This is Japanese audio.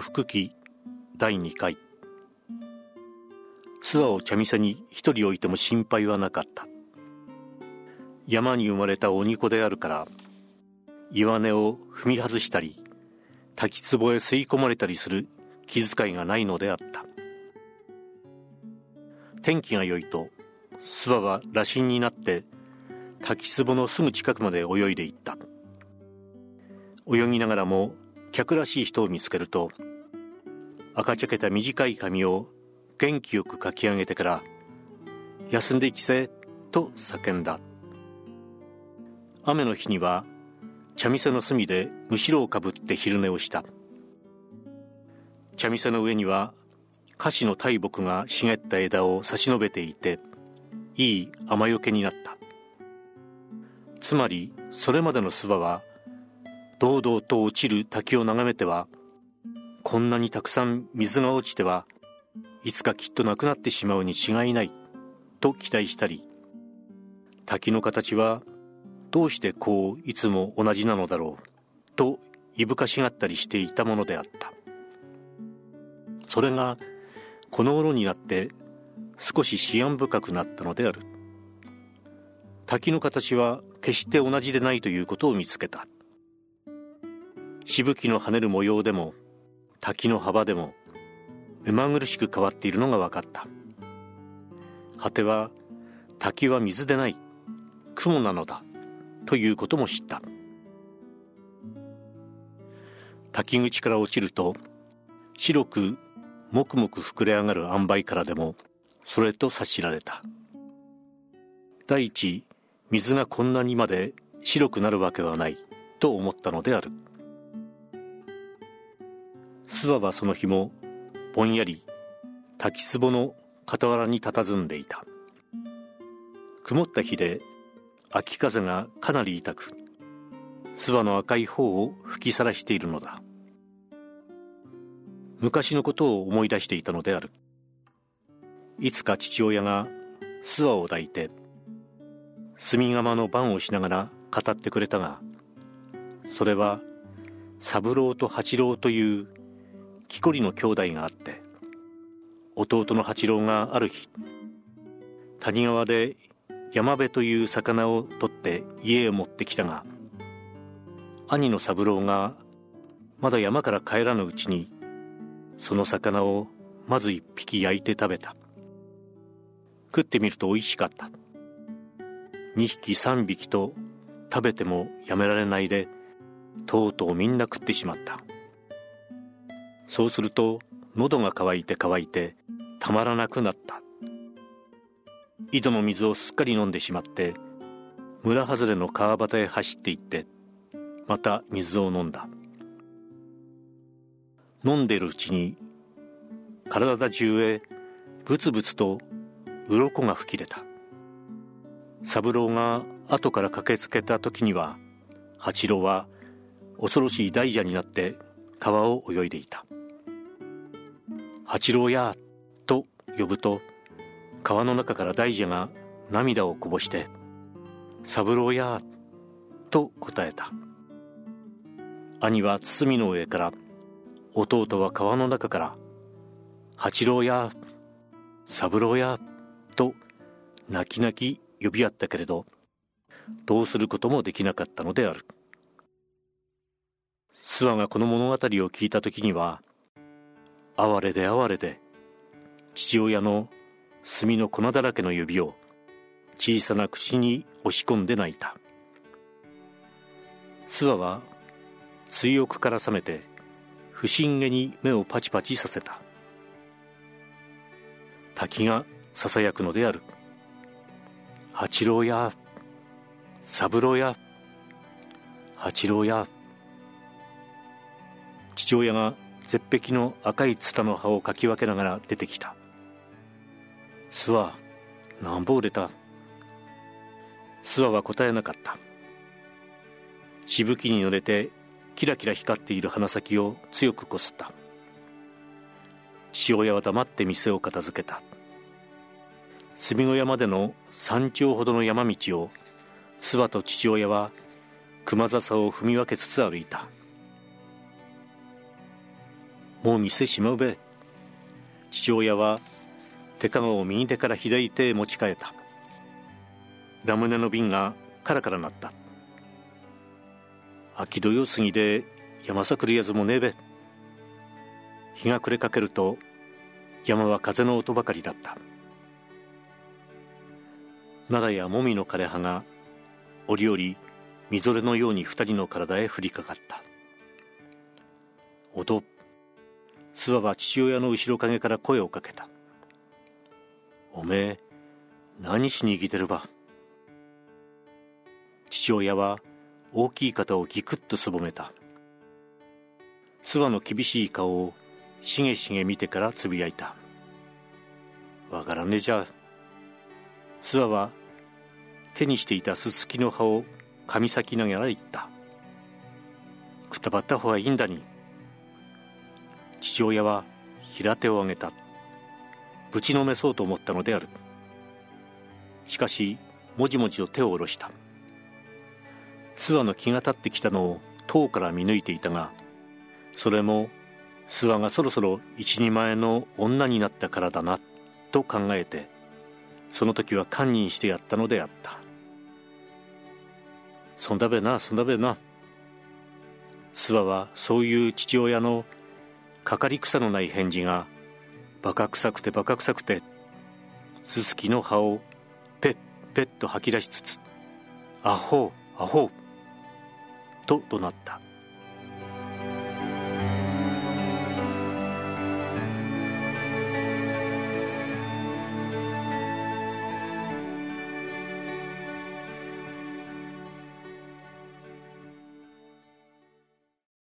服記第2回。諏訪を茶店に一人置いても心配はなかった。山に生まれた鬼子であるから岩根を踏み外したり滝壺へ吸い込まれたりする気遣いがないのであった。天気が良いと諏訪は羅針になって滝壺のすぐ近くまで泳いでいった。泳ぎながらも客らしい人を見つけると赤茶けた短い髪を元気よくかき上げてから「休んでいきせ」と叫んだ。雨の日には茶店の隅でむしろをかぶって昼寝をした。茶店の上には菓子の大木が茂った枝を差し伸べていていい雨よけになった。つまりそれまでの諏訪は堂々と落ちる滝を眺めてはこんなにたくさん水が落ちてはいつかきっとなくなってしまうに違いないと期待したり滝の形はどうしてこういつも同じなのだろうといぶかしがったりしていたものであった。それがこの頃になって少し思案深くなったのである。滝の形は決して同じでないということを見つけた。しぶきの跳ねる模様でも滝の幅でも目まぐるしく変わっているのが分かった。果ては滝は水でない雲なのだということも知った。滝口から落ちると白くもくもく膨れ上がる塩梅からでもそれと察しられた。第一水がこんなにまで白くなるわけはないと思ったのである。諏訪はその日もぼんやり滝壺の傍らに佇んでいた。曇った日で秋風がかなり痛く諏訪の赤い方を吹きさらしているのだ。昔のことを思い出していたのである。いつか父親が諏訪を抱いて炭窯の番をしながら語ってくれたがそれは三郎と八郎という木こりの兄弟があって弟の八郎がある日谷川で山辺という魚を取って家へ持ってきたが兄の三郎がまだ山から帰らぬうちにその魚をまず一匹焼いて食べた。食ってみると美味しかった。二匹三匹と食べてもやめられないでとうとうみんな食ってしまった。そうすると喉が渇いて渇いてたまらなくなった。井戸の水をすっかり飲んでしまって村外れの川端へ走って行ってまた水を飲んだ。飲んでるうちに体中へブツブツと鱗が吹き出た。三郎が後から駆けつけた時には八郎は恐ろしい大蛇になって川を泳いでいた。八郎やと呼ぶと川の中から大蛇が涙をこぼして「三郎や」と答えた。兄は包みの上から弟は川の中から「八郎や」「三郎や」と泣き泣き呼び合ったけれどどうすることもできなかったのである。諏訪がこの物語を聞いた時には哀れで哀れで父親の墨の粉だらけの指を小さな口に押し込んで泣いた。諏訪は追憶から覚めて不審げに目をパチパチさせた。滝がささやくのである。八郎や三郎や八郎や父親が絶壁の赤いツタの葉をかき分けながら出てきた。諏訪なんぼ売れた？諏訪は答えなかった。しぶきに濡れてキラキラ光っている鼻先を強くこすった。父親は黙って店を片付けた。住小屋までの山頂ほどの山道を諏訪と父親は熊笹を踏み分けつつ歩いた。もう店しまうべ。父親は手かごを右手から左手へ持ち替えた。ラムネの瓶がカラカラなった。秋土曜過ぎで山さくるやつもねえべ。日が暮れかけると山は風の音ばかりだった。奈良やもみの枯葉が折々みぞれのように二人の体へ降りかかった。音諏訪は父親の後ろ陰から声をかけたおめえ何しに生きてるば?父親は大きい肩をギクッとすぼめた。諏訪の厳しい顔をしげしげ見てからつぶやいたわからねえじゃ諏訪は手にしていたすすきの葉を噛み裂きながら言った。くたばった方がいいんだに。父親は平手を上げた。ぶちのめそうと思ったのである。しかしもじもじと手を下ろした。諏訪の気が立ってきたのを遠から見抜いていたがそれも諏訪がそろそろ一人前の女になったからだなと考えてその時は堪忍してやったのであったそんだべなそんだべな。諏訪はそういう父親のかかり草のない返事がバカ臭くてバカ臭くてススキの葉をペッペッと吐き出しつつ「アホアホ」と怒鳴った。